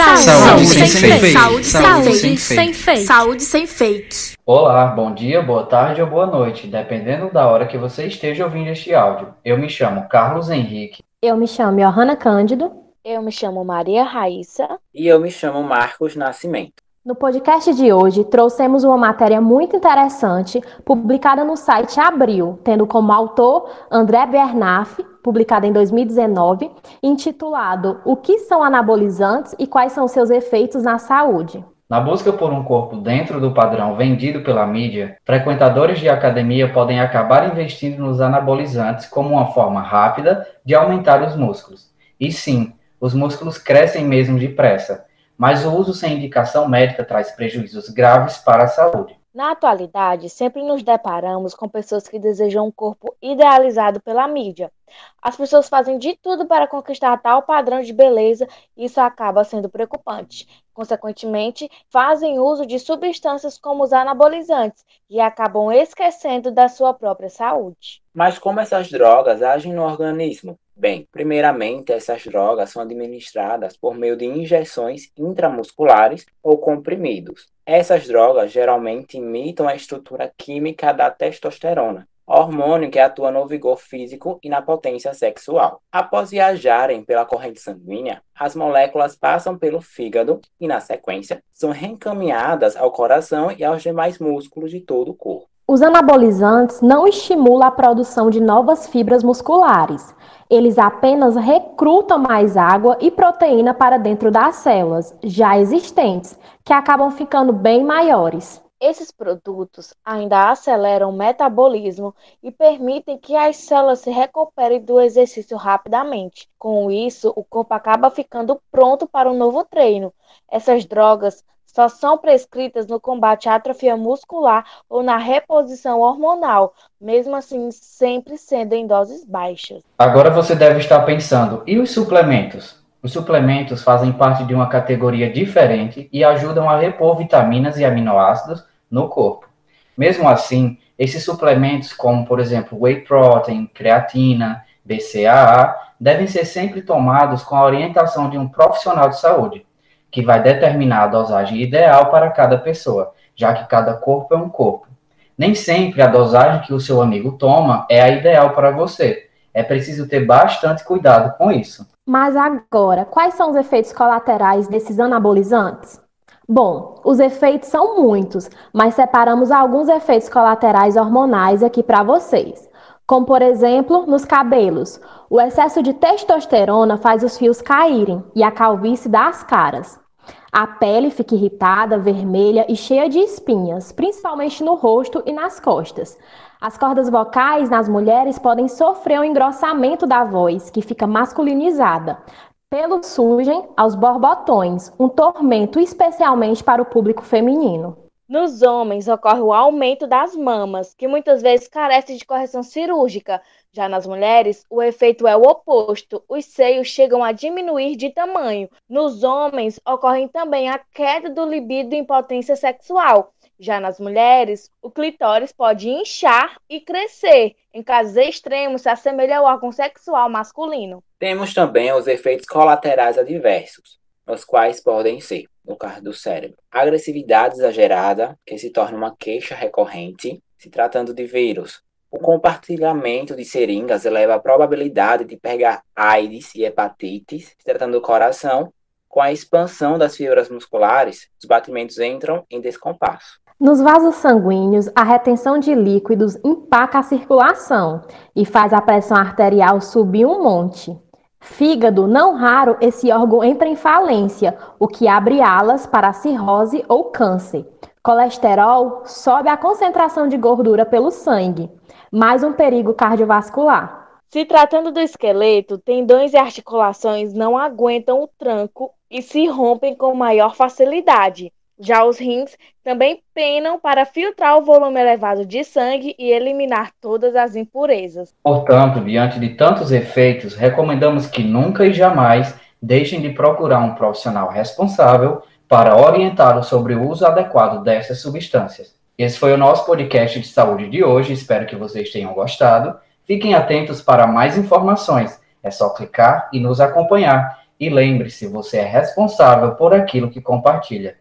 Saúde, Saúde sem, sem fake. fake. Saúde, Saúde sem, sem sem fake. Saúde sem fake. Olá, bom dia, boa tarde ou boa noite, dependendo da hora que você esteja ouvindo este áudio. Eu me chamo Carlos Henrique. Eu me chamo Johanna Cândido. Eu me chamo Maria Raíssa. E eu me chamo Marcos Nascimento. No podcast de hoje, trouxemos uma matéria muito interessante, publicada no site Abril, tendo como autor André Bernaf, publicada em 2019, intitulado O que são anabolizantes e quais são seus efeitos na saúde. Na busca por um corpo dentro do padrão vendido pela mídia, frequentadores de academia podem acabar investindo nos anabolizantes como uma forma rápida de aumentar os músculos. E sim, os músculos crescem mesmo depressa, mas o uso sem indicação médica traz prejuízos graves para a saúde. Na atualidade, sempre nos deparamos com pessoas que desejam um corpo idealizado pela mídia. As pessoas fazem de tudo para conquistar tal padrão de beleza e isso acaba sendo preocupante. Consequentemente, fazem uso de substâncias como os anabolizantes e acabam esquecendo da sua própria saúde. Mas como essas drogas agem no organismo? Bem, primeiramente, essas drogas são administradas por meio de injeções intramusculares ou comprimidos. Essas drogas geralmente imitam a estrutura química da testosterona, hormônio que atua no vigor físico e na potência sexual. Após viajarem pela corrente sanguínea, as moléculas passam pelo fígado e, na sequência, são reencaminhadas ao coração e aos demais músculos de todo o corpo. Os anabolizantes não estimulam a produção de novas fibras musculares. Eles apenas recrutam mais água e proteína para dentro das células já existentes, que acabam ficando bem maiores. Esses produtos ainda aceleram o metabolismo e permitem que as células se recuperem do exercício rapidamente. Com isso, o corpo acaba ficando pronto para um novo treino. Essas drogas só são prescritas no combate à atrofia muscular ou na reposição hormonal, mesmo assim sempre sendo em doses baixas. Agora você deve estar pensando, e os suplementos? Os suplementos fazem parte de uma categoria diferente e ajudam a repor vitaminas e aminoácidos no corpo. Mesmo assim, esses suplementos, como por exemplo whey protein, creatina, BCAA, devem ser sempre tomados com a orientação de um profissional de saúde, que vai determinar a dosagem ideal para cada pessoa, já que cada corpo é um corpo. Nem sempre a dosagem que o seu amigo toma é a ideal para você. É preciso ter bastante cuidado com isso. Mas agora, quais são os efeitos colaterais desses anabolizantes? Bom, os efeitos são muitos, mas separamos alguns efeitos colaterais hormonais aqui para vocês. Como, por exemplo, nos cabelos. O excesso de testosterona faz os fios caírem e a calvície dá as caras. A pele fica irritada, vermelha e cheia de espinhas, principalmente no rosto e nas costas. As cordas vocais nas mulheres podem sofrer um engrossamento da voz, que fica masculinizada. Pelos surgem aos borbotões, um tormento especialmente para o público feminino. Nos homens ocorre o aumento das mamas, que muitas vezes carecem de correção cirúrgica. Já nas mulheres, o efeito é o oposto. Os seios chegam a diminuir de tamanho. Nos homens, ocorre também a queda do libido em potência sexual. Já nas mulheres, o clitóris pode inchar e crescer. Em casos extremos, se assemelha ao órgão sexual masculino. Temos também os efeitos colaterais adversos, os quais podem ser, no caso do cérebro, agressividade exagerada, que se torna uma queixa recorrente, se tratando de vírus. O compartilhamento de seringas eleva a probabilidade de pegar AIDS e hepatites, se tratando do coração. Com a expansão das fibras musculares, os batimentos entram em descompasso. Nos vasos sanguíneos, a retenção de líquidos empaca a circulação e faz a pressão arterial subir um monte. Fígado, não raro, esse órgão entra em falência, o que abre alas para cirrose ou câncer. Colesterol sobe a concentração de gordura pelo sangue, mais um perigo cardiovascular. Se tratando do esqueleto, tendões e articulações não aguentam o tranco e se rompem com maior facilidade. Já os rins também penam para filtrar o volume elevado de sangue e eliminar todas as impurezas. Portanto, diante de tantos efeitos, recomendamos que nunca e jamais deixem de procurar um profissional responsável para orientá-lo sobre o uso adequado dessas substâncias. Esse foi o nosso podcast de saúde de hoje, espero que vocês tenham gostado. Fiquem atentos para mais informações, é só clicar e nos acompanhar. E lembre-se, você é responsável por aquilo que compartilha.